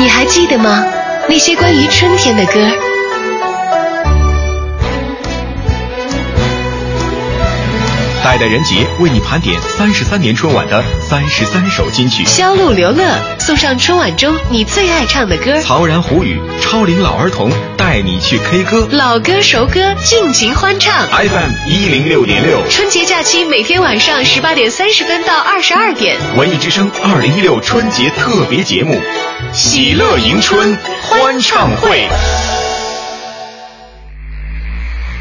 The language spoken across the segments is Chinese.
你还记得吗？那些关于春天的歌。代代人杰为你盘点三十三年春晚的三十三首金曲。肖路刘乐送上春晚中你最爱唱的歌。曹然胡语超龄老儿童带你去 K 歌。老歌熟歌尽情欢唱。FM 一零六点六。春节假期每天晚上十八点三十分到二十二点。文艺之声二零一六春节特别节目，喜乐迎春欢唱会。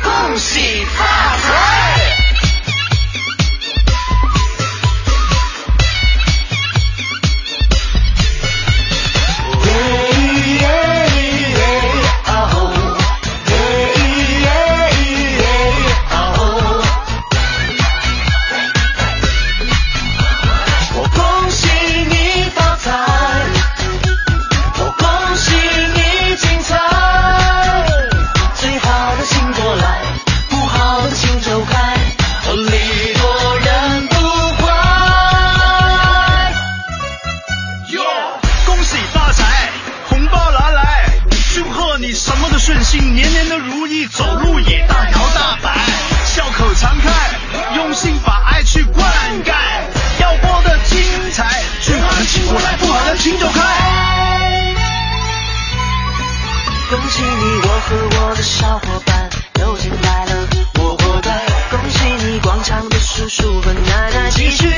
恭喜发财！和我的小伙伴都进来了，我活该。恭喜你，广场的叔叔和奶奶继续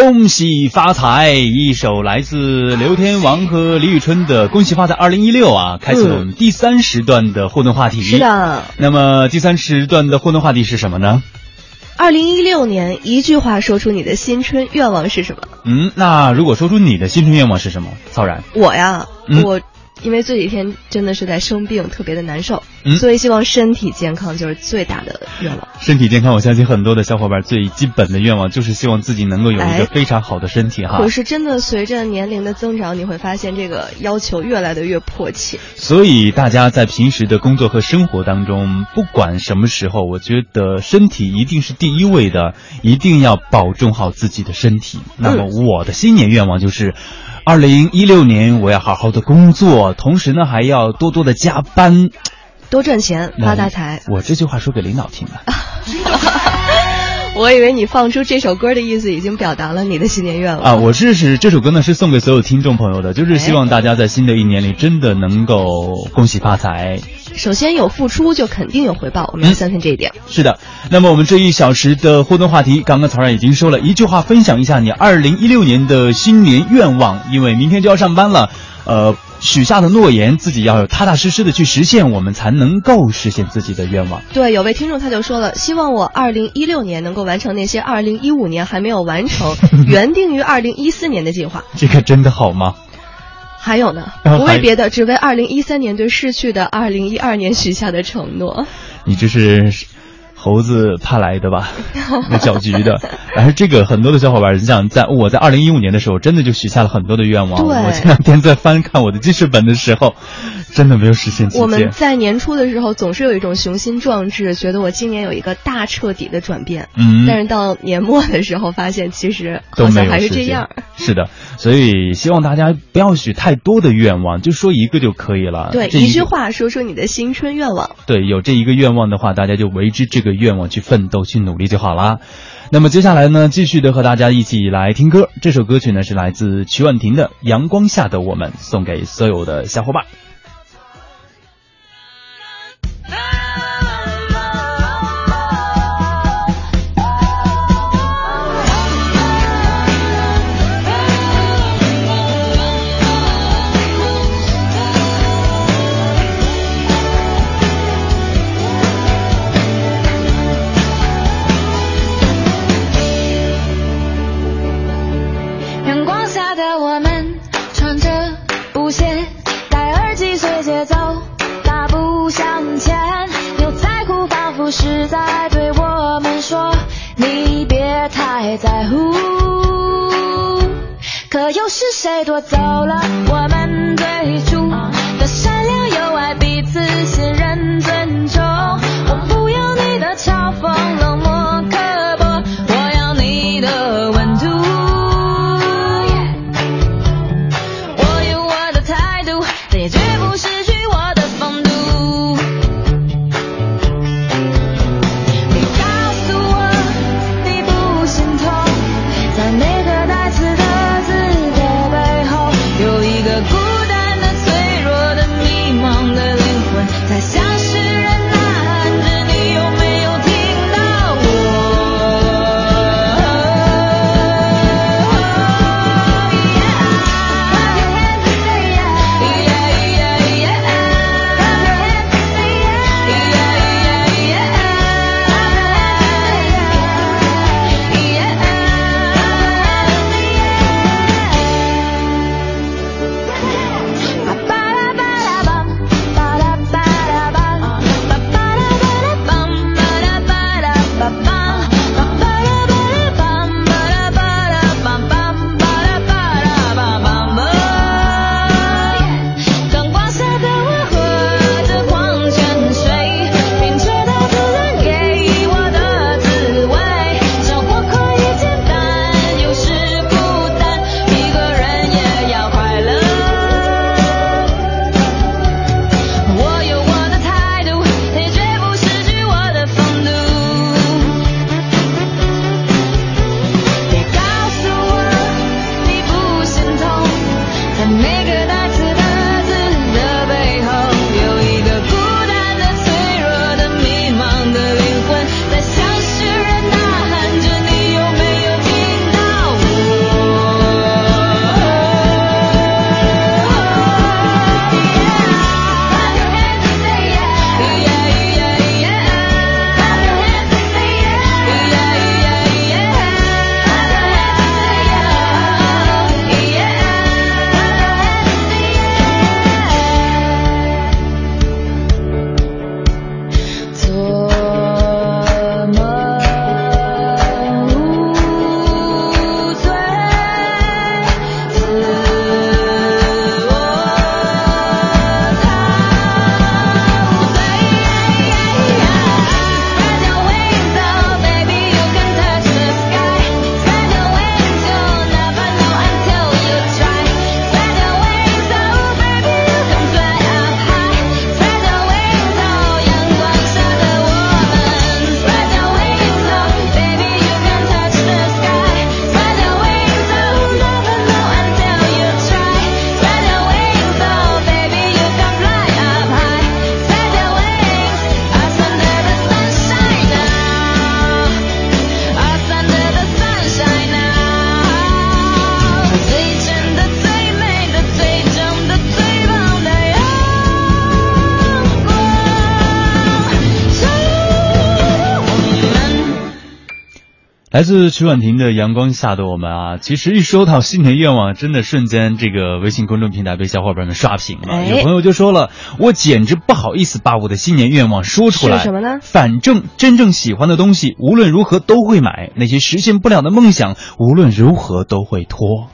恭喜发财！一首来自刘天王和李宇春的《恭喜发财二零一六》啊，开启了我们第三时段的互动话题。是。的，那么第三时段的互动话题是什么呢？二零一六年一句话说出你的新春愿望是什么？嗯，那如果说出你的新春愿望是什么？曹然，我呀，嗯我因为这几天真的是在生病，特别的难受，嗯所以希望身体健康就是最大的愿望。身体健康，我相信很多的小伙伴最基本的愿望就是希望自己能够有一哎个非常好的身体哈可。是真的随着年龄的增长，你会发现这个要求越来的越迫切。所以大家在平时的工作和生活当中，不管什么时候，我觉得身体一定是第一位的，一定要保重好自己的身体。那么我的新年愿望就是。二零一六年，我要好好的工作，同时呢还要多多的加班，多赚钱，发大财。我这句话说给领导听的。我以为你放出这首歌的意思已经表达了你的新年愿望啊，我是是这首歌呢是送给所有听众朋友的，就是希望大家在新的一年里真的能够恭喜发财，首先有付出就肯定有回报，我们要相信这一点。是的，那么我们这一小时的互动话题，刚刚曹然已经说了一句话，分享一下你二零一六年的新年愿望，因为明天就要上班了，呃，许下的诺言自己要踏踏实实的去实现，我们才能够实现自己的愿望。对，有位听众他就说了，希望我二零一六年能够完成那些二零一五年还没有完成、原定于二零一四年的计划。这个真的好吗？还有呢，不为别的，只为二零一三年对逝去的二零一二年许下的承诺。你这是猴子派来的吧？那搅局的。然后这个很多的小伙伴，你想在我在二零一五年的时候，真的就许下了很多的愿望。我前两天在翻看我的记事本的时候，真的没有实现我们。在年初的时候总是有一种雄心壮志，觉得我今年有一个大彻底的转变。嗯但是到年末的时候，发现其实好像还是这样。是的，所以希望大家不要许太多的愿望，就说一个就可以了。对，这个一句话说说你的新春愿望。对，有这一个愿望的话，大家就为之这个愿望去奋斗、去努力就好啦。那么接下来呢，继续的和大家一起来听歌。这首歌曲呢是来自曲婉婷的《阳光下的我们》，送给所有的小伙伴。阳又是谁夺走了我来自曲婉婷的《阳光下的我们》啊，其实一说到新年愿望，真的瞬间这个微信公众平台被小伙伴们刷屏了。哎有朋友就说了，我简直不好意思把我的新年愿望说出来。是什么呢反正真正喜欢的东西，无论如何都会买；那些实现不了的梦想，无论如何都会拖。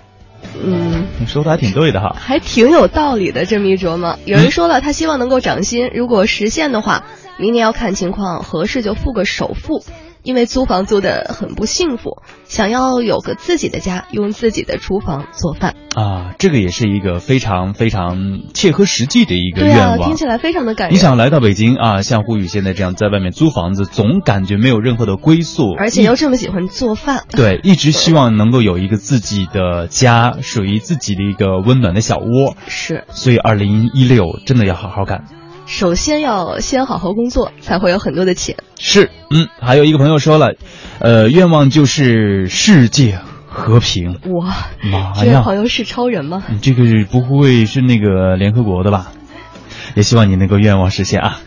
嗯，你说的还挺对的哈。还挺有道理的。这么一琢磨，有人说了，他希望能够涨薪，如果实现的话，明年要看情况，合适就付个首付。因为租房租的很不幸福，想要有个自己的家，用自己的厨房做饭。啊，这个也是一个非常非常切合实际的一个对啊，愿望。听起来非常的感人。你想来到北京啊，像胡宇现在这样在外面租房子，总感觉没有任何的归宿，而且又这么喜欢做饭，对，一直希望能够有一个自己的家，属于自己的一个温暖的小窝。是。所以，二零一六真的要好好干。首先要先好好工作，才会有很多的钱。是，嗯，还有一个朋友说了，呃，愿望就是世界和平。哇，妈呀！这位朋友是超人吗？你这个不会是那个联合国的吧？也希望你能够愿望实现啊。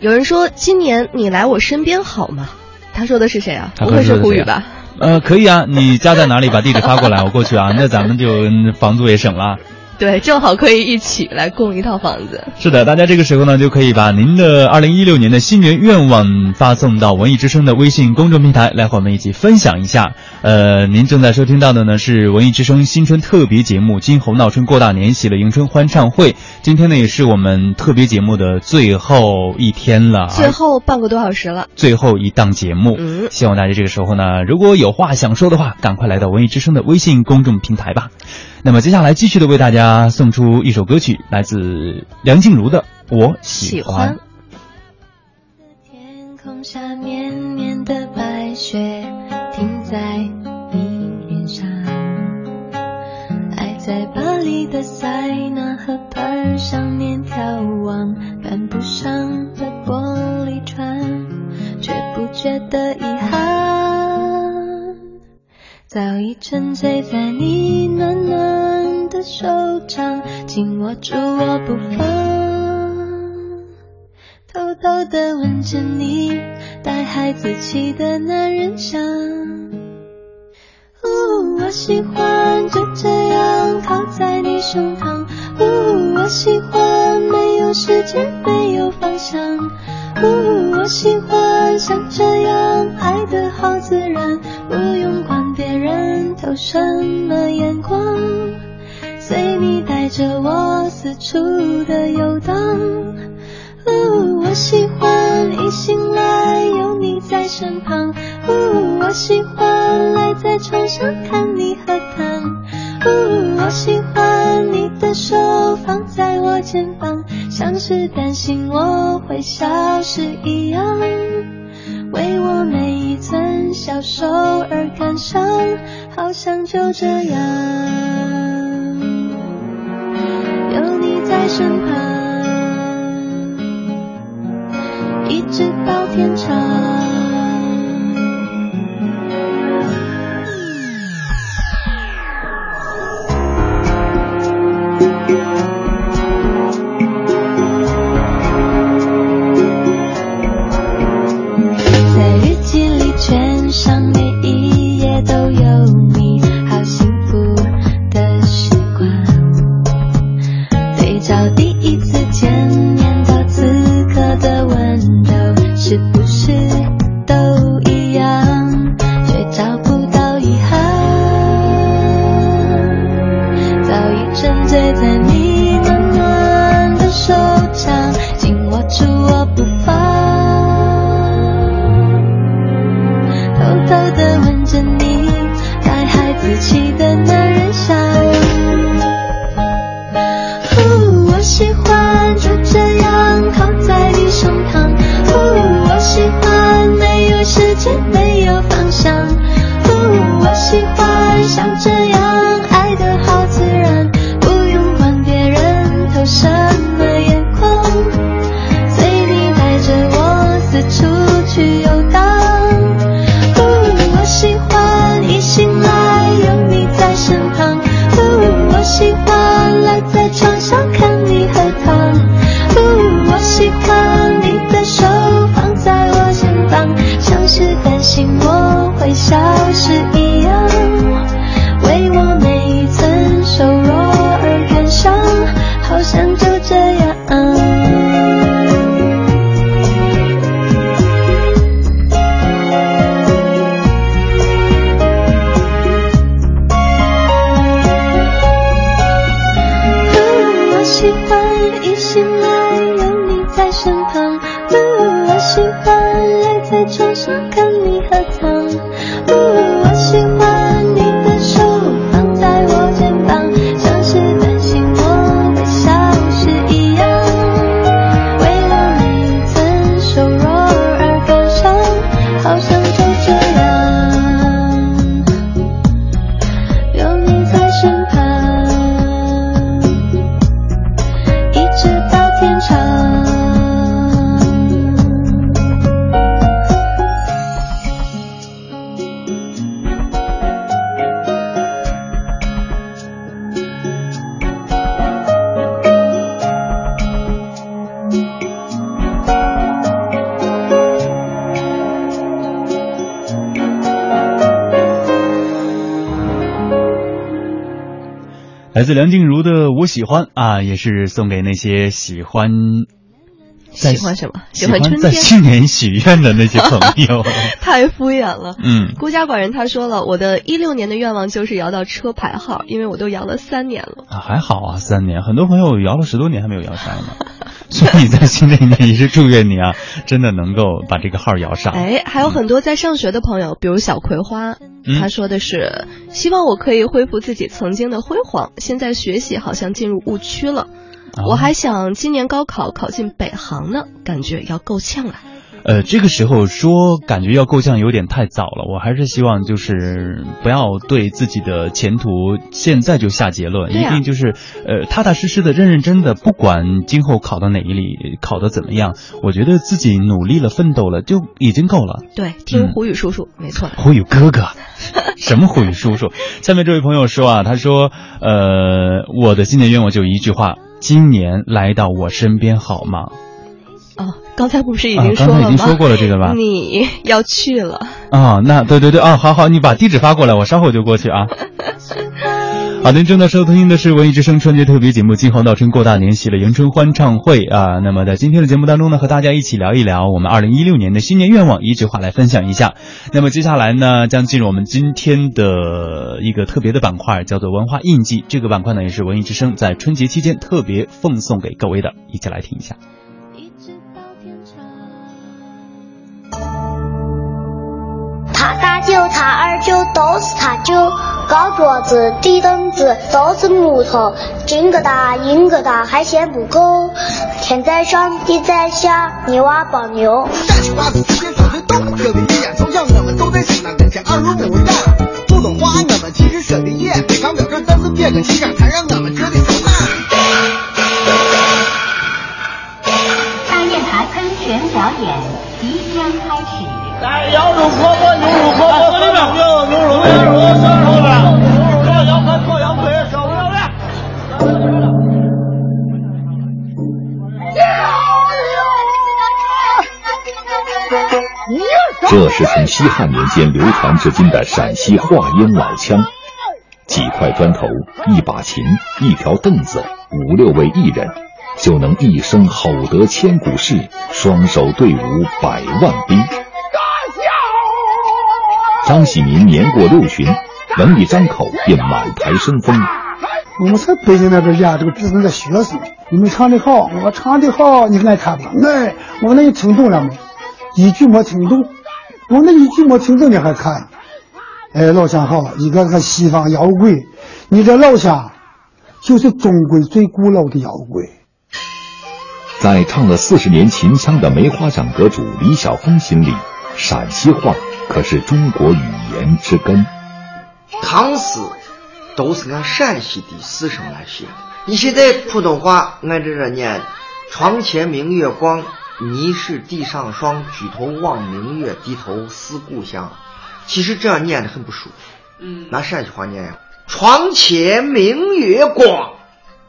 有人说今年你来我身边好吗？他说的是谁啊？他不会是胡宇吧？呃，可以啊，你家在哪里？把地址发过来，我过去啊。那咱们就嗯房租也省了。对，正好可以一起来供一套房子。是的，大家这个时候呢，就可以把您的二零一六年的新年愿望发送到文艺之声的微信公众平台，来和我们一起分享一下。呃，您正在收听到的呢是文艺之声新春特别节目《金猴闹春过大年，喜乐迎春欢唱会》。今天呢，也是我们特别节目的最后一天了，最后半个多小时了，最后一档节目。嗯，希望大家这个时候呢，如果有话想说的话，赶快来到文艺之声的微信公众平台吧。那么接下来继续的为大家送出一首歌曲，来自梁静茹的《我喜欢》。天空觉得遗憾。早已沉醉在你暖暖的手掌，紧握住我不放。偷偷的吻着你带孩子气的男人香。呜，我喜欢就这样靠在你胸膛。呜，我喜欢没有时间，没有方向。呜，我喜欢像这样爱的好自然，不用管别人投什么眼光，随你带着我四处的游荡。呜，我喜欢一醒来有你在身旁。呜，我喜欢赖在床上看你喝汤。呜，我喜欢你的手放在我肩膀，像是担心我会消失一样。为我每一寸消瘦而感伤，好像就这样有你在身旁。一直到天长。来自梁静茹的《我喜欢》啊，也是送给那些喜欢在喜欢什么？喜喜欢春天。在新年许愿的那些朋友。太敷衍了。嗯，孤家寡人他说了，我的一六年的愿望就是摇到车牌号，因为我都摇了三年了。啊，还好啊，三年，很多朋友摇了十多年还没有摇上呢，所以在新的一年也是祝愿你啊，真的能够把这个号摇上。哎，还有很多在上学的朋友，比如小葵花，嗯他说的是希望我可以恢复自己曾经的辉煌，现在学习好像进入误区了。啊我还想今年高考考进北航呢，感觉要够呛啊。呃，这个时候说感觉要够呛有点太早了，我还是希望就是不要对自己的前途现在就下结论，啊一定就是呃踏踏实实的、认认真的，不管今后考到哪一里，考得怎么样，我觉得自己努力了、奋斗了就已经够了。对，听嗯胡宇叔叔，没错。胡宇哥哥，什么胡宇叔叔？下面这位朋友说啊，他说，呃，我的新年愿望就一句话：今年来到我身边好吗？哦，刚才不是已啊经说了吗？刚才已经说过了这个吧 你要去了。啊，那对对对啊，好好，你把地址发过来，我稍后就过去啊。好的，您正在收听的是文艺之声春节特别节目《金黄闹春过大年，喜乐迎春欢唱会》啊。那么在今天的节目当中呢，和大家一起聊一聊我们二零一六年的新年愿望，一句话来分享一下。那么接下来呢，将进入我们今天的一个特别的板块，叫做文化印记。这个板块呢，也是文艺之声在春节期间特别奉送给各位的，一起来听一下。他大舅、他二舅都是他舅，高桌子、低凳子都是木头，金疙瘩、银疙瘩还嫌不够。天在上，地在下，泥娃包牛。站起瓜子，提前说嘴动，各位一眼瞅瞧，我们都在西南跟前二十五样。普通话我们其实说的也非常标准，但是别个气象才让我们觉得受难。大雁塔喷泉表演即将开始。来，羊这是从西汉年间流传至今的陕西话音老腔。几块砖头、一把琴、一条凳子，五六位艺人，就能一声吼得千古事，双手对舞百万兵。张喜民年过六旬，能一张口便满台生风。我们在北京那边呀，这个只是在学生。你们唱的好，我唱的好，你爱看吧？哎，我那你听懂了没？一句没听懂，我那一句没听懂你还看？哎，老乡好，一个个西方摇滚，你这老乡就是中国最古老的摇滚。在唱了四十年秦腔的梅花奖得主李晓峰心里，陕西话可是中国语言之根。唐诗都是按陕西的史声来写的。你现在普通话按这着念，床前明月光，疑是地上霜。举头望明月，低头思故乡。其实这样念的很不舒服。嗯，拿陕西话念呀，床前明月光，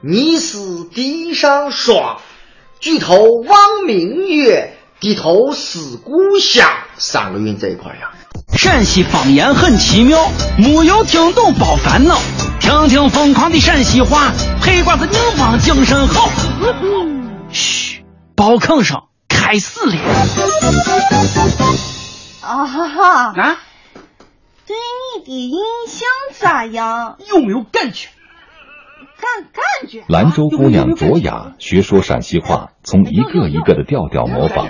疑是地上霜。举头望明月，低头思故乡。三个韵这一块儿呀。陕西方言很奇妙，没有听懂别烦恼，听听疯狂的陕西话，黑瓜子硬邦精神好。嘘，包吭声开始了。啊哈哈！啊，对你的印象咋样？有没有感觉？感感觉。兰州姑娘卓雅学说陕西话，从一个一个的调调模仿，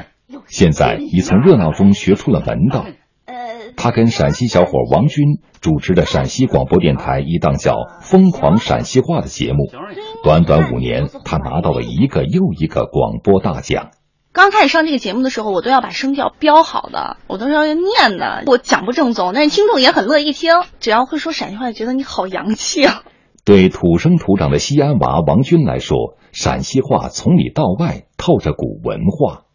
现在已从热闹中学出了门道。他跟陕西小伙王军主持的陕西广播电台一档叫《疯狂陕西话》的节目，短短五年，他拿到了一个又一个广播大奖。刚开始上这个节目的时候，我都要把声调标好的，我都是要念的，我讲不正宗，但是听众也很乐意听。只要会说陕西话，觉得你好洋气啊！对土生土长的西安娃王军来说，陕西话从里到外透着股文化。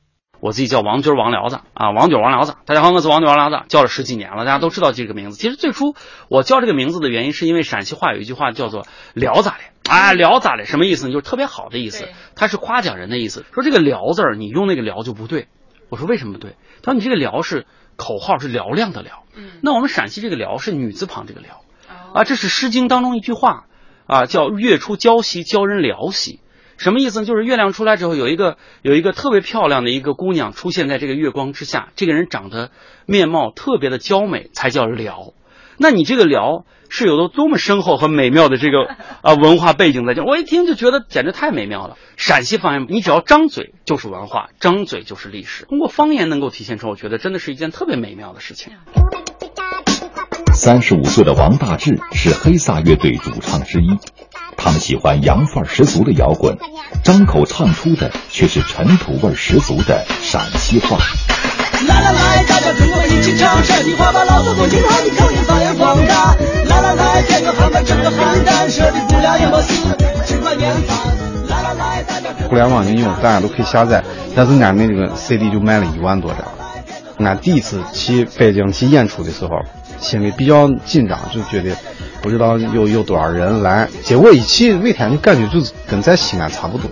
我自己叫王军王聊子啊，王军王聊子。大家好，我是王军王聊子，叫了十几年了，大家都知道这个名字。其实最初我叫这个名字的原因，是因为陕西话有一句话叫做“聊咋的”，啊，聊咋的？什么意思呢？就是特别好的意思，它是夸奖人的意思。说这个“聊”字儿，你用那个“聊”就不对。我说为什么不对？他说你这个“聊”是口号，是嘹亮的“嘹”。那我们陕西这个“辽”是女字旁这个“嘹”，啊，这是《诗经》当中一句话啊，叫“月出娇兮，教人辽兮”。什么意思呢？就是月亮出来之后，有一个有一个特别漂亮的一个姑娘出现在这个月光之下，这个人长得面貌特别的娇美，才叫辽。那你这个辽是有多么深厚和美妙的这个啊 文化背景在这？我一听就觉得简直太美妙了。陕西方言，你只要张嘴就是文化，张嘴就是历史。通过方言能够体现出，我觉得真的是一件特别美妙的事情。三十五岁的王大治是黑撒乐队主唱之一。他们喜欢洋范儿十足的摇滚，张口唱出的却是尘土味十足的陕西话。来来来，大家跟我一起唱陕西话，把老祖宗听好的口音发扬光大。来来来，点个汉饭，蒸个汉蛋，舍的不了也没事，吃块年饭。来来来，大家互联网应用大家都可以下载，但是俺们这个 CD 就卖了一万多张。俺第一次去北京去演出的时候，心里比较紧张，就觉得不知道有有多少人来。结果一去，每天就感觉就是跟在西安差不多，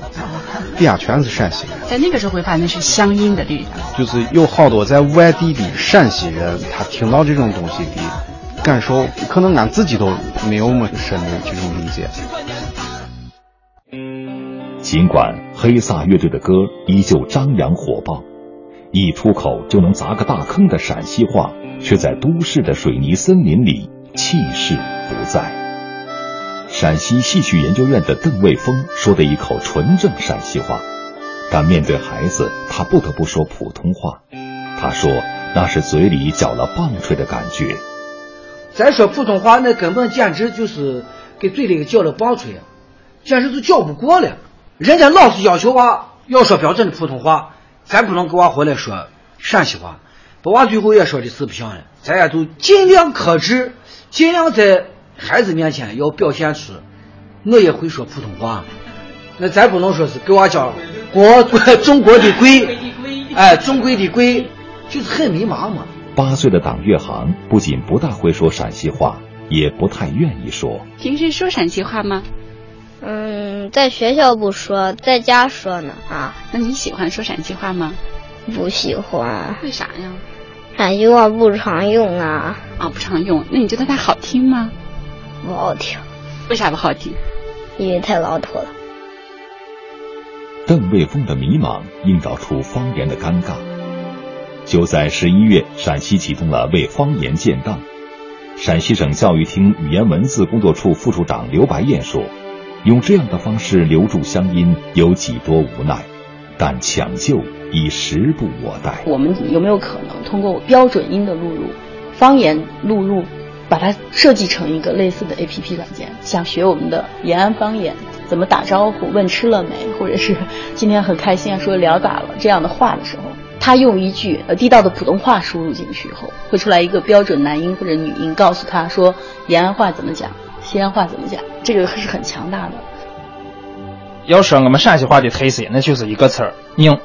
底下全是陕西人。在那个时候会发现是乡音的力量，就是有好多在外地的陕西人，他听到这种东西的感受，可能俺自己都没有么深的这种理解。尽管黑撒乐队的歌依旧张扬火爆。一出口就能砸个大坑的陕西话，却在都市的水泥森林里气势不在。陕西戏曲研究院的邓卫峰说的一口纯正陕西话，但面对孩子，他不得不说普通话。他说那是嘴里搅了棒槌的感觉。再说普通话，那根本简直就是给嘴里搅了棒槌啊，简直就搅不过了。人家老师要求娃要说标准的普通话。咱不能给娃回来说陕西话，把娃最后也说的是不像了。咱也都尽量克制，尽量在孩子面前要表现出我也会说普通话。那咱不能说是给娃讲国 中国的贵，哎，中国的贵，就是很迷茫嘛。八岁的党月航不仅不大会说陕西话，也不太愿意说。平时说陕西话吗？嗯，在学校不说，在家说呢啊。那你喜欢说陕西话吗？不喜欢。为啥呀？陕西话不常用啊。啊，不常用。那你觉得它好听吗？不好听。为啥不好听？因为太老土了。邓卫峰的迷茫映照出方言的尴尬。就在十一月，陕西启动了为方言建档。陕西省教育厅语言文字工作处副处长刘白燕说。用这样的方式留住乡音，有几多无奈，但抢救已时不我待。我们有没有可能通过标准音的录入、方言录入，把它设计成一个类似的 APP 软件？想学我们的延安方言，怎么打招呼、问吃了没，或者是今天很开心啊，说聊咋了这样的话的时候，他用一句呃地道的普通话输入进去以后，会出来一个标准男音或者女音，告诉他说延安话怎么讲。西安话怎么讲？这个是很强大的。要说我们陕西话的特色，那就是一个词儿“硬”，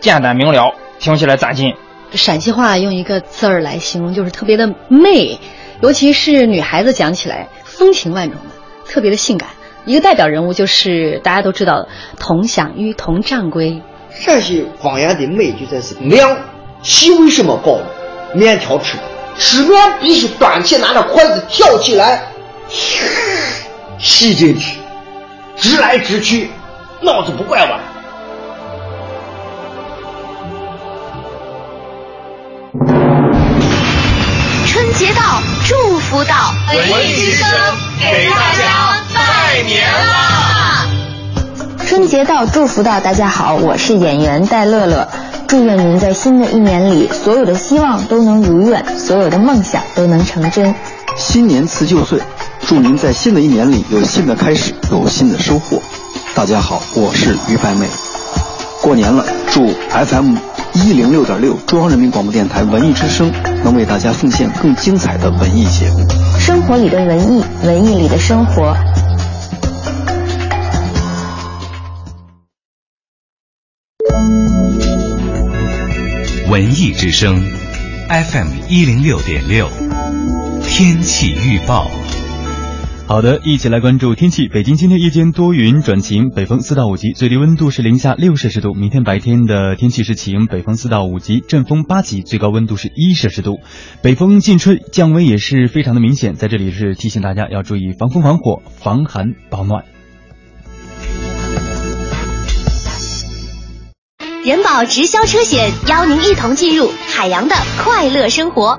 简单明了，听起来扎劲。陕西话用一个字儿来形容，就是特别的媚，尤其是女孩子讲起来风情万种的，特别的性感。一个代表人物就是大家都知道的佟湘玉、佟掌柜。陕西方言的美就在是亮，气为什么高？面条吃吃面必须端起拿着筷子挑起来，吸进去，直来直去，脑子不拐弯。春节到，祝福到，文艺之声给大家拜年啦！春节到，祝福到，大家好，我是演员戴乐乐。祝愿您在新的一年里，所有的希望都能如愿，所有的梦想都能成真。新年辞旧岁，祝您在新的一年里有新的开始，有新的收获。大家好，我是于白梅。过年了，祝 FM 一零六点六中央人民广播电台文艺之声能为大家奉献更精彩的文艺节目。生活里的文艺，文艺里的生活。文艺之声，FM 一零六点六，天气预报。好的，一起来关注天气。北京今天夜间多云转晴，北风四到五级，最低温度是零下六摄氏度。明天白天的天气是晴，北风四到五级，阵风八级，最高温度是一摄氏度。北风进吹，降温也是非常的明显。在这里是提醒大家要注意防风防火、防寒保暖。人保直销车险邀您一同进入海洋的快乐生活。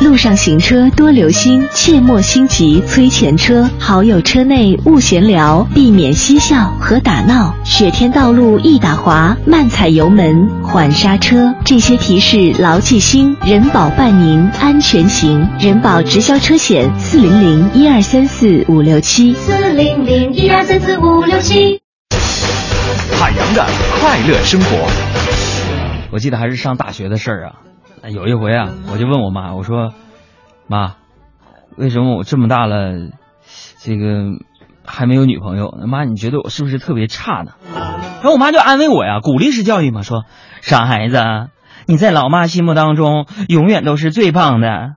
路上行车多留心，切莫心急催前车。好友车内勿闲聊，避免嬉笑和打闹。雪天道路易打滑，慢踩油门，缓刹车。这些提示牢记心，人保伴您安全行。人保直销车险四零零一二三四五六七。四零零一二三四五六七。海洋的快乐生活。我记得还是上大学的事儿啊，有一回啊，我就问我妈，我说：“妈，为什么我这么大了，这个还没有女朋友？妈，你觉得我是不是特别差呢？”然后我妈就安慰我呀，鼓励式教育嘛，说：“傻孩子，你在老妈心目当中永远都是最棒的。”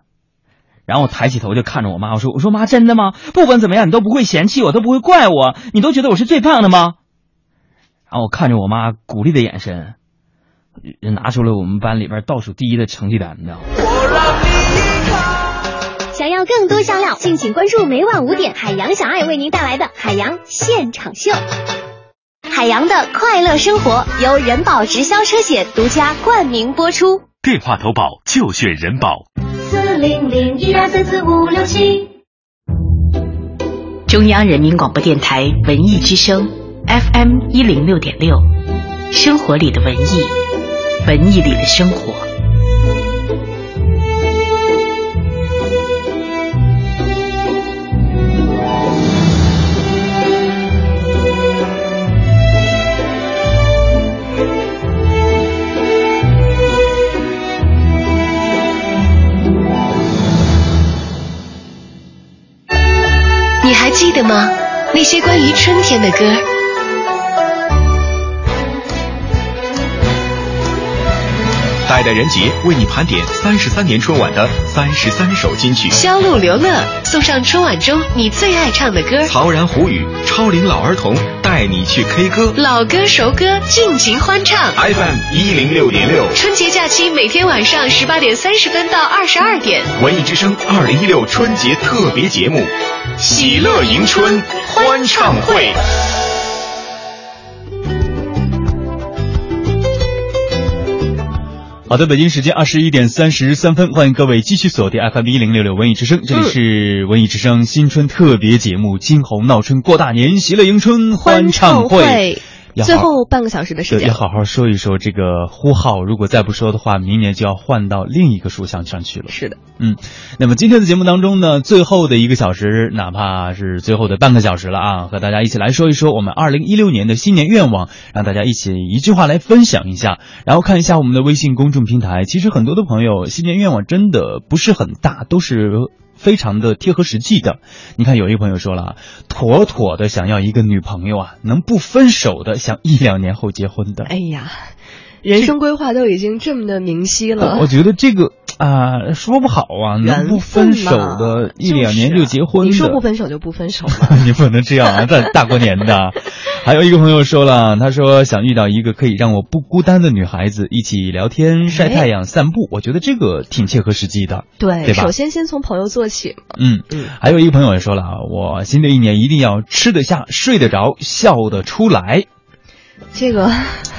然后我抬起头就看着我妈，我说：“我说妈，真的吗？不管怎么样，你都不会嫌弃我，都不会怪我，你都觉得我是最棒的吗？”然后我看着我妈鼓励的眼神，拿出了我们班里边倒数第一的成绩单，你知道吗？想要更多香料，敬请关注每晚五点海洋小爱为您带来的海洋现场秀。海洋的快乐生活由人保直销车险独家冠名播出。电话投保就选人保。四零零一二三四五六七。中央人民广播电台文艺之声 FM 一零六点六，生活里的文艺，文艺里的生活。你还记得吗？那些关于春天的歌。代代人杰为你盘点三十三年春晚的三十三首金曲。销路刘乐送上春晚中你最爱唱的歌。曹然胡语超龄老儿童带你去 K 歌。老歌熟歌尽情欢唱。FM 一零六点六。春节假期每天晚上十八点三十分到二十二点。文艺之声二零一六春节特别节目，喜乐迎春欢唱会。好的，北京时间二十一点三十三分，欢迎各位继续锁定 FM 一零六六文艺之声，这里是文艺之声新春特别节目《金猴闹春过大年，喜乐迎春欢唱会》。最后半个小时的时，间要，好好说一说这个呼号，如果再不说的话，明年就要换到另一个属相上去了。是的，嗯，那么今天的节目当中呢，最后的一个小时，哪怕是最后的半个小时了啊，和大家一起来说一说我们二零一六年的新年愿望，让大家一起一句话来分享一下，然后看一下我们的微信公众平台。其实很多的朋友新年愿望真的不是很大，都是。非常的贴合实际的，你看有一个朋友说了啊，妥妥的想要一个女朋友啊，能不分手的，想一两年后结婚的。哎呀，人生规划都已经这么的明晰了。我觉得这个啊，说不好啊，能不分手的一两年就结婚的，你说不分手就不分手嘛。你不能这样啊，在大过年的。还有一个朋友说了，他说想遇到一个可以让我不孤单的女孩子，一起聊天、晒太阳、散步。我觉得这个挺切合实际的，对，对吧首？先先从朋友做起。嗯嗯，还有一个朋友也说了啊，我新的一年一定要吃得下、睡得着、笑得出来。这个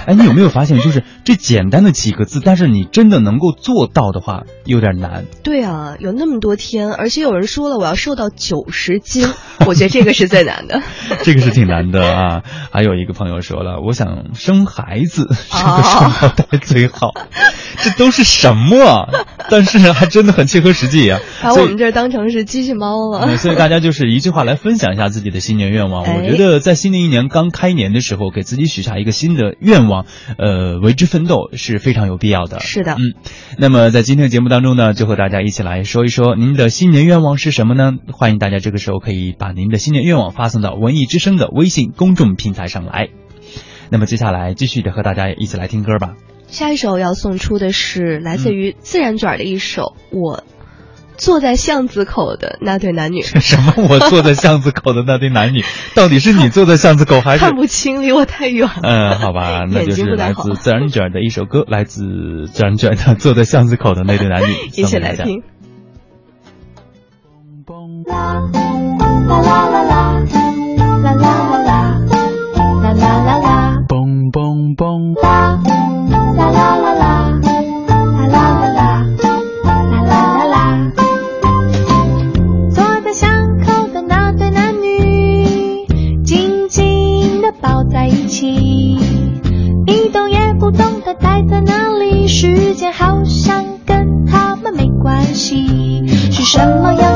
哎，你有没有发现，就是这简单的几个字，但是你真的能够做到的话，有点难。对啊，有那么多天，而且有人说了我要瘦到九十斤，我觉得这个是最难的。这个是挺难的啊。还有一个朋友说了，我想生孩子，生个哦双胞胎最好。这都是什么啊？但是还真的很切合实际啊。把我们这当成是机器猫了嗯。所以大家 就是一句话来分享一下自己的新年愿望。哎我觉得在新的一年刚开年的时候，给自己许下一个新的愿望，呃，为之奋斗是非常有必要的。是的嗯。那么在今天的节目当中呢，就和大家一起来说一说您的新年愿望是什么呢？欢迎大家这个时候可以把您的新年愿望发送到文艺之声的微信公众平台上来。那么接下来继续的和大家一起来听歌吧。下一首要送出的是来自于自然卷的一首《我坐在巷子口的那对男女》。什么？我坐在巷子口的那对男女，到底是你坐在巷子口还是？看不清，离我太远了。嗯，好吧，那就是来自自然卷的一首歌，来自自然卷的《坐在巷子口的那对男女》，一起。来听。什么样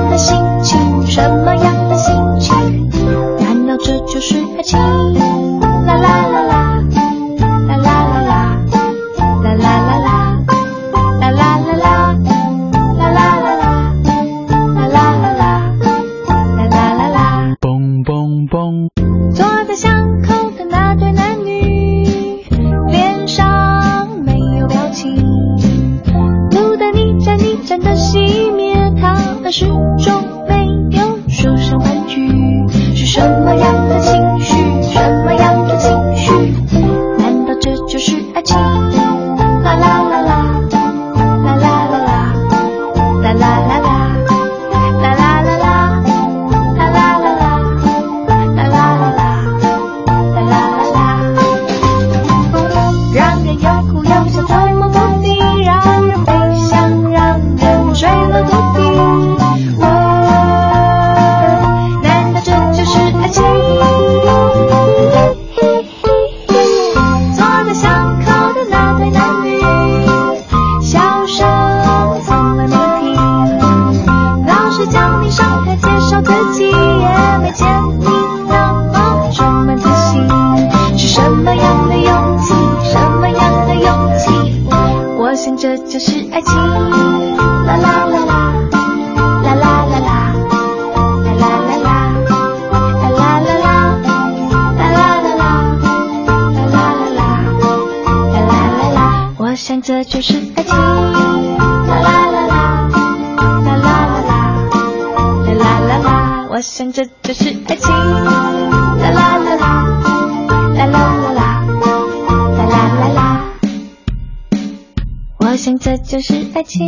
爱情。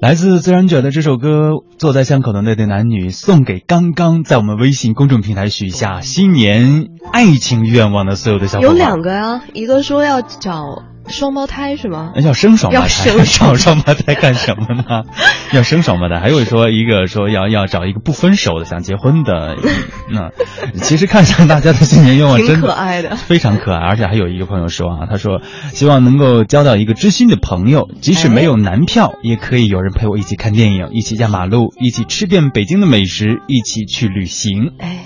来自自然卷的这首歌《坐在巷口的那对男女》，送给刚刚在我们微信公众平台许下新年爱情愿望的所有的小伙伴有。两个呀，一个说要找双胞胎是吗？要生双胞胎，要生找 双胞胎干什么呢？要生双胞胎，还有说一个说要要找一个不分手的想结婚的，那 其实看一下大家的新年愿望真的可爱的非常可爱，而且还有一个朋友说啊，他说希望能够交到一个知心的朋友，即使没有男票，也可以有人陪我一起看电影，一起压马路，一起吃遍北京的美食，一起去旅行。哎，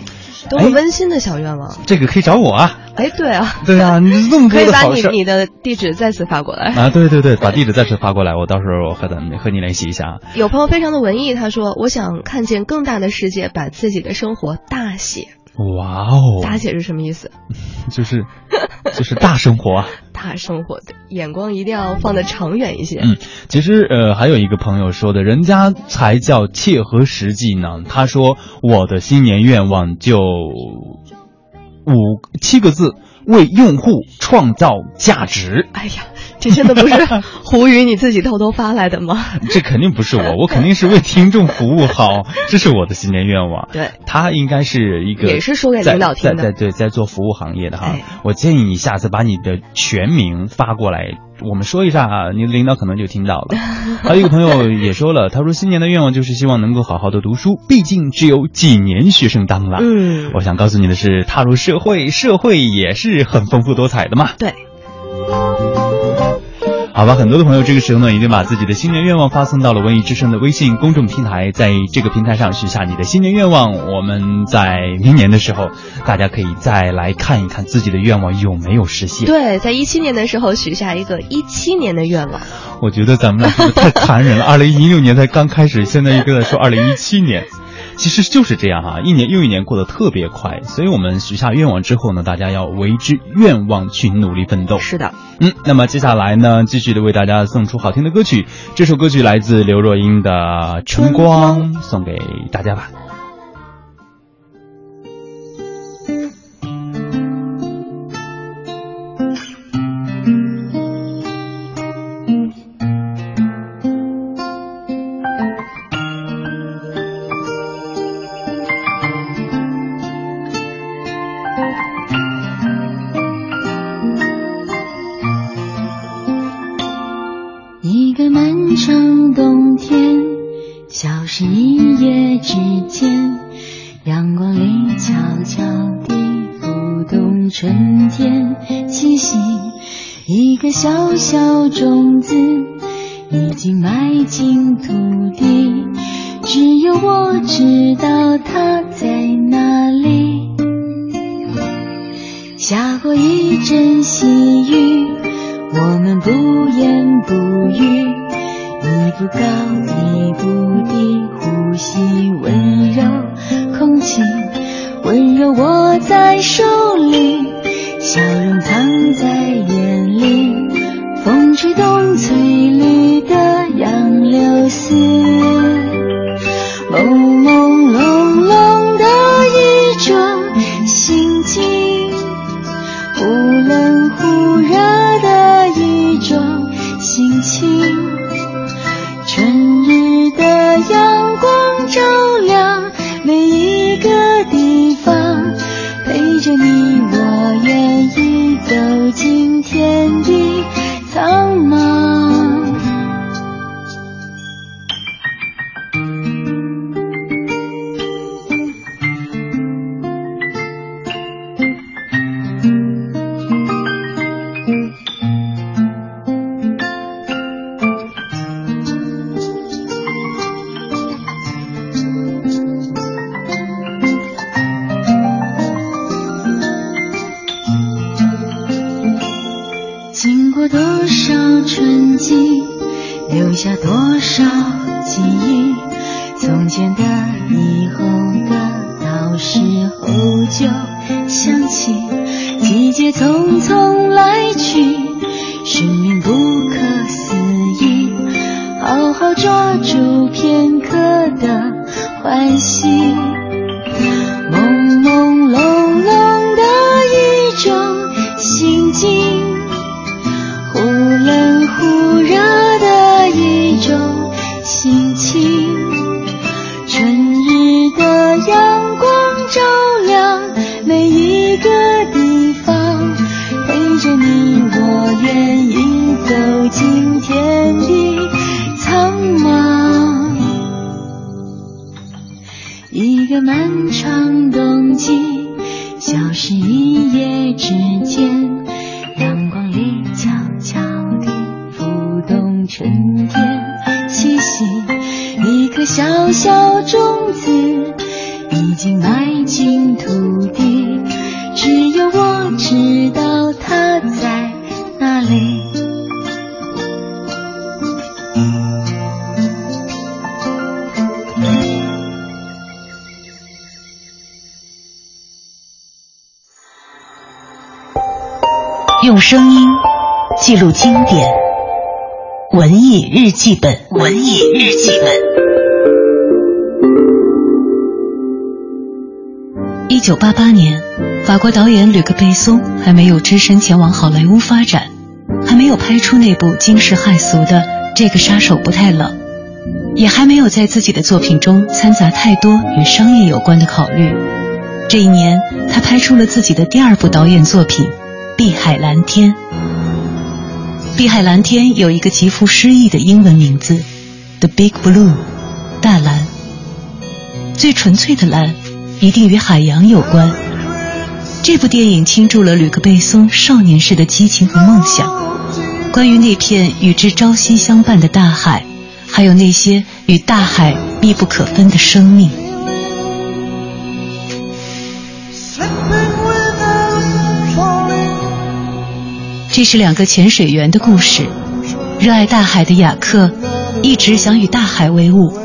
多么温馨的小愿望。这个可以找我啊，哎，对啊，对啊，你这么可以把你多的好事儿你的地址再次发过来。啊，对对对，把地址再次发过来，我到时候和咱们和你联系一下啊。有朋友非常的文艺，他说：“我想看见更大的世界，把自己的生活大写。”哇哦，大写是什么意思？就是就是大生活啊。大生活的眼光一定要放得长远一些。嗯，其实呃，还有一个朋友说的，人家才叫切合实际呢。他说我的新年愿望就五七个字：为用户创造价值。哎呀，这些都不是胡宇你自己偷偷发来的吗？这肯定不是我，我肯定是为听众服务好，这是我的新年愿望。对，他应该是一个也是说给领导听的在在对，在做服务行业的哈。哎我建议你下次把你的全名发过来，我们说一下啊，你的领导可能就听到了。还有一个朋友也说了，他说新年的愿望就是希望能够好好的读书，毕竟只有几年学生当了。嗯，我想告诉你的是，踏入社会，社会也是很丰富多彩的嘛。对。好吧，很多的朋友这个时候呢，已经把自己的新年愿望发送到了文艺之声的微信公众平台，在这个平台上许下你的新年愿望。我们在明年的时候，大家可以再来看一看自己的愿望有没有实现。对，在一七年的时候许下一个一七年的愿望。我觉得咱们俩太残忍了，二零一六年才刚开始，现在又跟他说二零一七年。其实就是这样哈、一年又一年过得特别快，所以我们许下愿望之后呢，大家要为之愿望去努力奋斗。是的，嗯，那么接下来呢，继续的为大家送出好听的歌曲，这首歌曲来自刘若英的《春光》，送给大家吧。经。用声音记录经典，文艺日记本，文艺日记本。一九八八年，法国导演吕克·贝松还没有只身前往好莱坞发展，还没有拍出那部惊世骇俗的《这个杀手不太冷》，也还没有在自己的作品中掺杂太多与商业有关的考虑。这一年，他拍出了自己的第二部导演作品《碧海蓝天》。碧海蓝天有一个极富诗意的英文名字，The Big Blue，大蓝。最纯粹的蓝，一定与海洋有关。这部电影倾注了吕克·贝松少年时的激情和梦想，关于那片与之朝夕相伴的大海，还有那些与大海密不可分的生命。这是两个潜水员的故事。热爱大海的雅克一直想与大海为伍，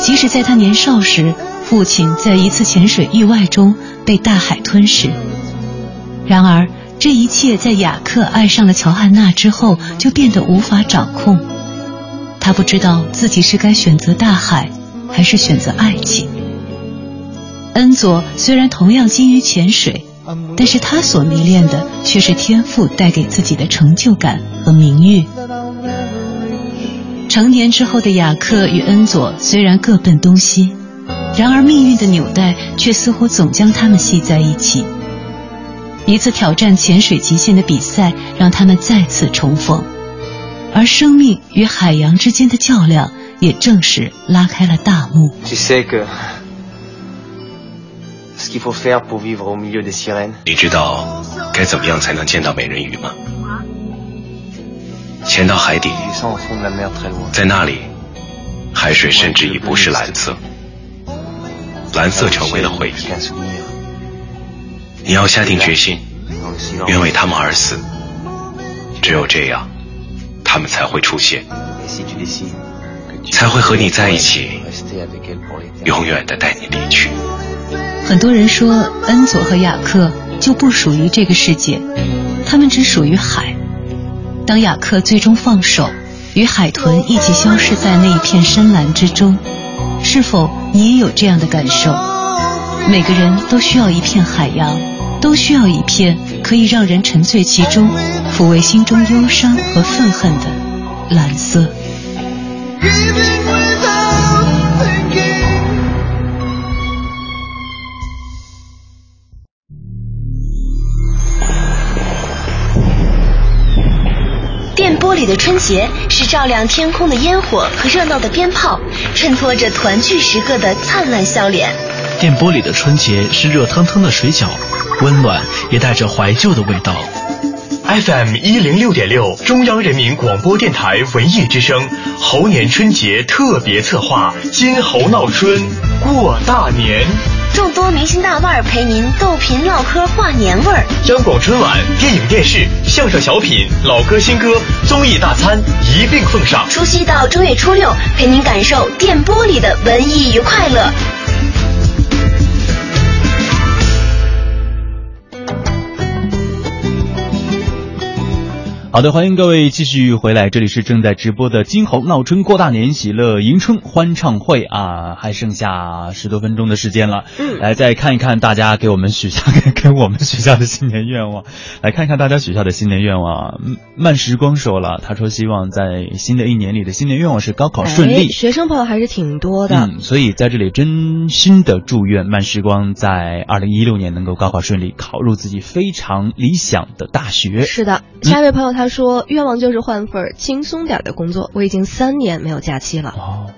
即使在他年少时，父亲在一次潜水意外中被大海吞噬。然而，这一切在雅克爱上了乔汉娜之后就变得无法掌控。他不知道自己是该选择大海，还是选择爱情。恩佐虽然同样精于潜水。但是他所迷恋的却是天赋带给自己的成就感和名誉。成年之后的雅克与恩佐虽然各奔东西，然而命运的纽带却似乎总将他们系在一起。一次挑战潜水极限的比赛让他们再次重逢，而生命与海洋之间的较量也正式拉开了大幕。你知道该怎么样才能见到美人鱼吗？潜到海底，在那里，海水甚至已不是蓝色，蓝色成为了回忆。你要下定决心，愿为他们而死，只有这样，他们才会出现，才会和你在一起，永远的带你离去。很多人说，恩佐和雅克就不属于这个世界，他们只属于海。当雅克最终放手，与海豚一起消失在那一片深蓝之中，是否你也有这样的感受？每个人都需要一片海洋，都需要一片可以让人沉醉其中、抚慰心中忧伤和愤恨的蓝色。电波里的春节是照亮天空的烟火和热闹的鞭炮，衬托着团聚时刻的灿烂笑脸。电波里的春节是热腾腾的水饺，温暖也带着怀旧的味道。FM 一零六点六，中央人民广播电台文艺之声猴年春节特别策划《金猴闹春过大年》。众多明星大腕儿陪您逗贫唠嗑化年味儿。央广春晚、电影电视、相声小品、老歌新歌、综艺大餐一并奉上。除夕到正月初六，陪您感受电波里的文艺与快乐。好的，欢迎各位继续回来，这里是正在直播的金猴闹春过大年，喜乐迎春欢唱会啊，还剩下十多分钟的时间了，嗯，来再看一看大家给我们许下给给我们许下的新年愿望，来看一看大家许下的新年愿望。慢时光说了，他说希望在新的一年里的新年愿望是高考顺利，哎、学生朋友还是挺多的，嗯，所以在这里真心的祝愿慢时光在二零一六年能够高考顺利，考入自己非常理想的大学。是的，下一位朋友他。他说：“愿望就是换份轻松点的工作。我已经三年没有假期了。哦，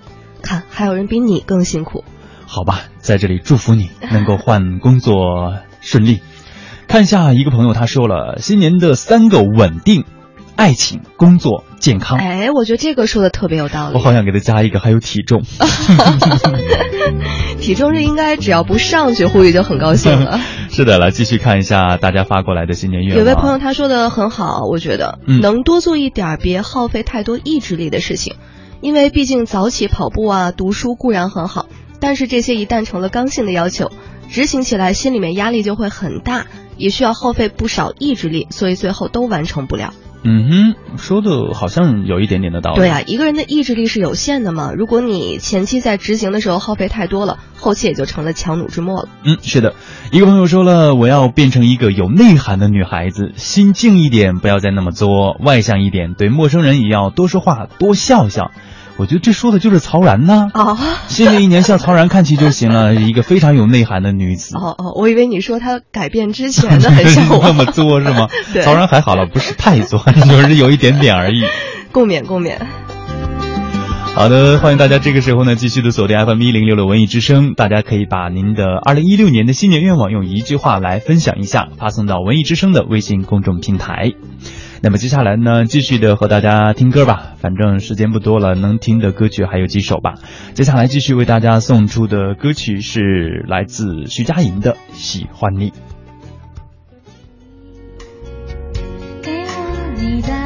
看还有人比你更辛苦。好吧，在这里祝福你能够换工作顺利。看一下一个朋友他说了，新年的三个稳定：爱情、工作、健康。哎，我觉得这个说的特别有道理。我好想给他加一个，还有体重。体重是应该只要不上去，呼吁就很高兴了。是的，来继续看一下大家发过来的新年愿望。有位朋友他说的很好，我觉得、嗯、能多做一点，别耗费太多意志力的事情，因为毕竟早起跑步啊、读书固然很好，但是这些一旦成了刚性的要求，执行起来心里面压力就会很大，也需要耗费不少意志力，所以最后都完成不了。嗯哼，说的好像有一点点的道理。对啊，一个人的意志力是有限的嘛。如果你前期在执行的时候耗费太多了，后期也就成了强弩之末了。嗯，是的。一个朋友说了，我要变成一个有内涵的女孩子，心静一点，不要再那么作，外向一点，对陌生人也要多说话，多笑笑。我觉得这说的就是曹然呢。哦，新的一年向曹然看齐就行了，一个非常有内涵的女子。哦哦，我以为你说她改变之前的很像我那么作是吗？对曹然还好了，不是太作，就是有一点点而已。共勉共勉。好的，欢迎大家这个时候呢继续的锁定 FM 一零六六文艺之声，大家可以把您的二零一六年的新年愿望用一句话来分享一下，发送到文艺之声的微信公众平台。那么接下来呢，继续的和大家听歌吧，反正时间不多了，能听的歌曲还有几首吧。接下来继续为大家送出的歌曲是来自徐佳莹的《喜欢你》。给我你的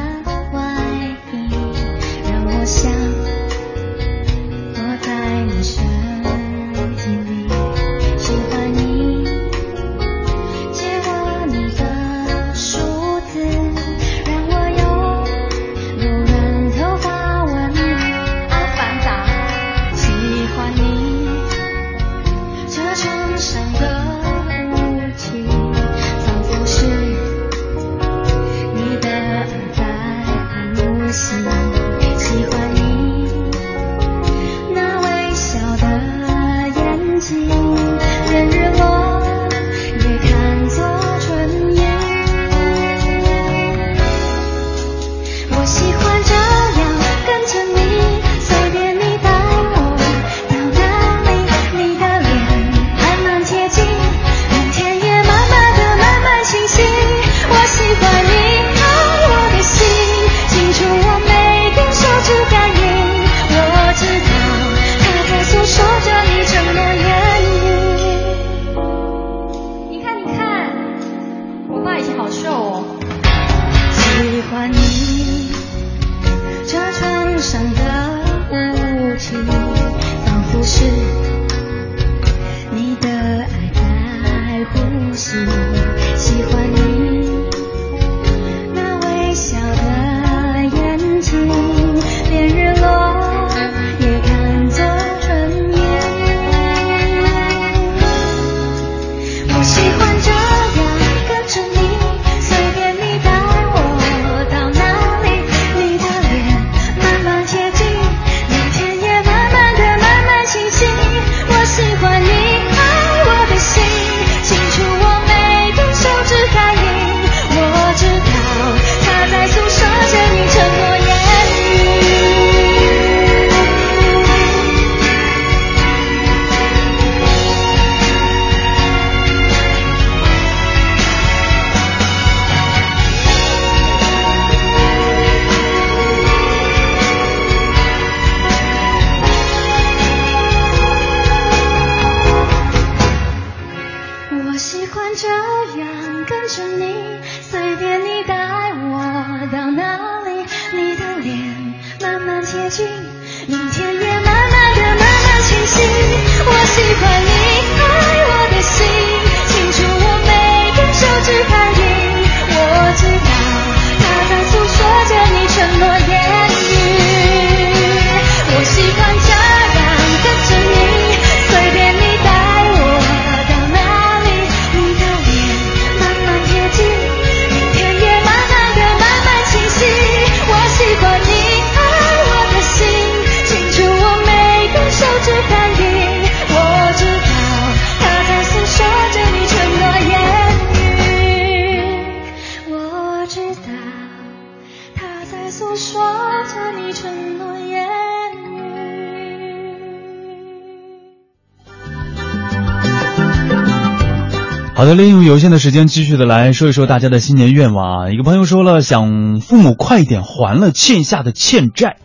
利用有限的时间，继续的来说一说大家的新年愿望啊。一个朋友说了，想父母快一点还了欠下的欠债。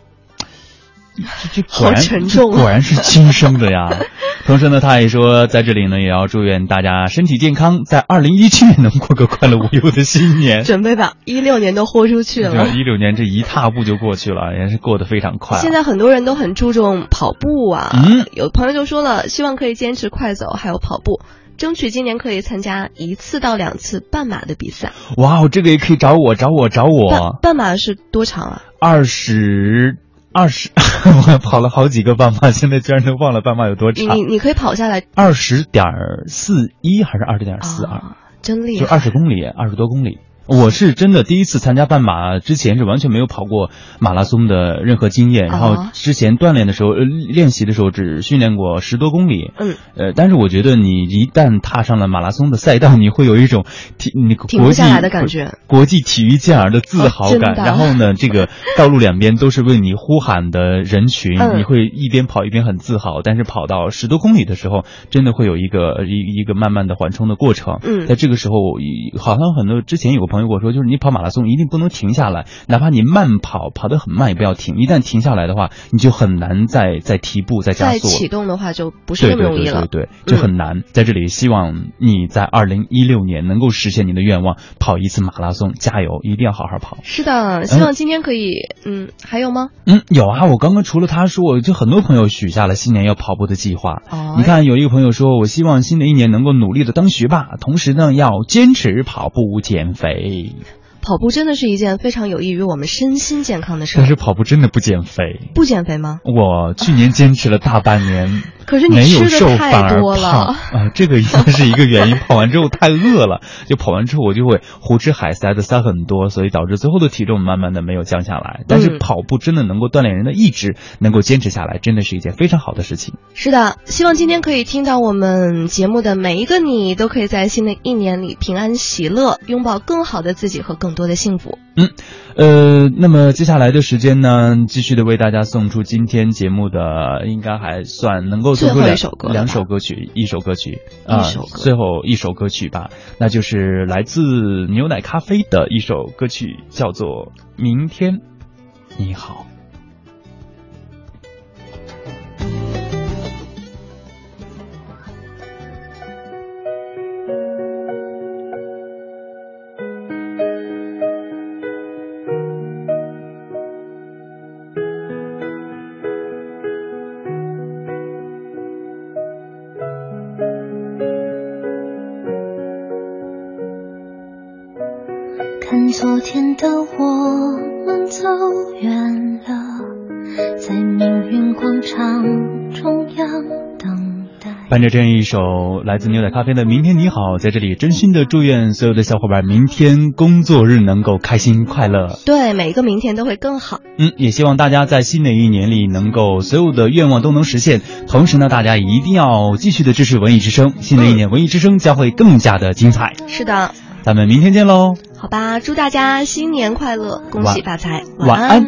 这这果然好沉重啊这果然是亲生的呀。同时呢，他也说，在这里呢，也要祝愿大家身体健康，在二零一七年能过个快乐无忧的新年。准备把一六年都豁出去了。一六年这一踏步就过去了，也是过得非常快、啊。现在很多人都很注重跑步啊，嗯有朋友就说了，希望可以坚持快走，还有跑步。争取今年可以参加一次到两次半马的比赛。哇哦，这个也可以找我，找我，找我。半马是多长啊？二十二十，我 跑了好几个半马，现在居然都忘了半马有多长。你你你可以跑下来，二十点四一还是二十点四二？真厉害！就二十公里，二十多公里。我是真的第一次参加半马，之前是完全没有跑过马拉松的任何经验。然后之前锻炼的时候，呃，练习的时候只训练过十多公里。嗯，呃，但是我觉得你一旦踏上了马拉松的赛道，你会有一种体那个国际的感觉，国际体育健儿的自豪感。哦然后呢，这个道路两边都是为你呼喊的人群，嗯你会一边跑一边很自豪。但是跑到十多公里的时候，真的会有一个一一个慢慢的缓冲的过程。嗯在这个时候，一好像很多之前有个朋友跟我说，就是你跑马拉松一定不能停下来，哪怕你慢跑，跑得很慢也不要停。一旦停下来的话，你就很难再再提步、再加速。再启动的话就不是对那么容易了。嗯对对对对，就很难。在这里，希望你在二零一六年能够实现你的愿望，跑一次马拉松，加油，一定要好好跑。是的，希望今天可以，嗯，还有吗？嗯，有啊，我刚刚除了他说，就很多朋友许下了新年要跑步的计划。哦你看，有一个朋友说，我希望新的一年能够努力的当学霸，同时呢要坚持跑步减肥。诶呀跑步真的是一件非常有益于我们身心健康的事儿。但是跑步真的不减肥。不减肥吗？我去年坚持了大半年，可是你没有瘦反而多了胖啊、这个应该是一个原因。跑完之后太饿了，就跑完之后我就会胡吃海塞的塞很多，所以导致最后的体重慢慢的没有降下来。但是嗯跑步真的能够锻炼人的意志，能够坚持下来，真的是一件非常好的事情。是的，希望今天可以听到我们节目的每一个你，都可以在新的一年里平安喜乐，拥抱更好的自己和更多的幸福。嗯，呃，那么接下来的时间呢，继续的为大家送出今天节目的，应该还算能够送出两一首歌两首歌曲，一首歌曲啊、最后一首歌曲吧，那就是来自牛奶咖啡的一首歌曲，叫做《明天你好》。一首来自牛奶咖啡的《明天你好》，在这里真心的祝愿所有的小伙伴明天工作日能够开心快乐。对，每一个明天都会更好。嗯，也希望大家在新的一年里能够所有的愿望都能实现。同时呢，大家一定要继续的支持文艺之声，新的一年文艺之声将会更加的精彩。是的，咱们明天见喽，好吧，祝大家新年快乐，恭喜晚发财，晚安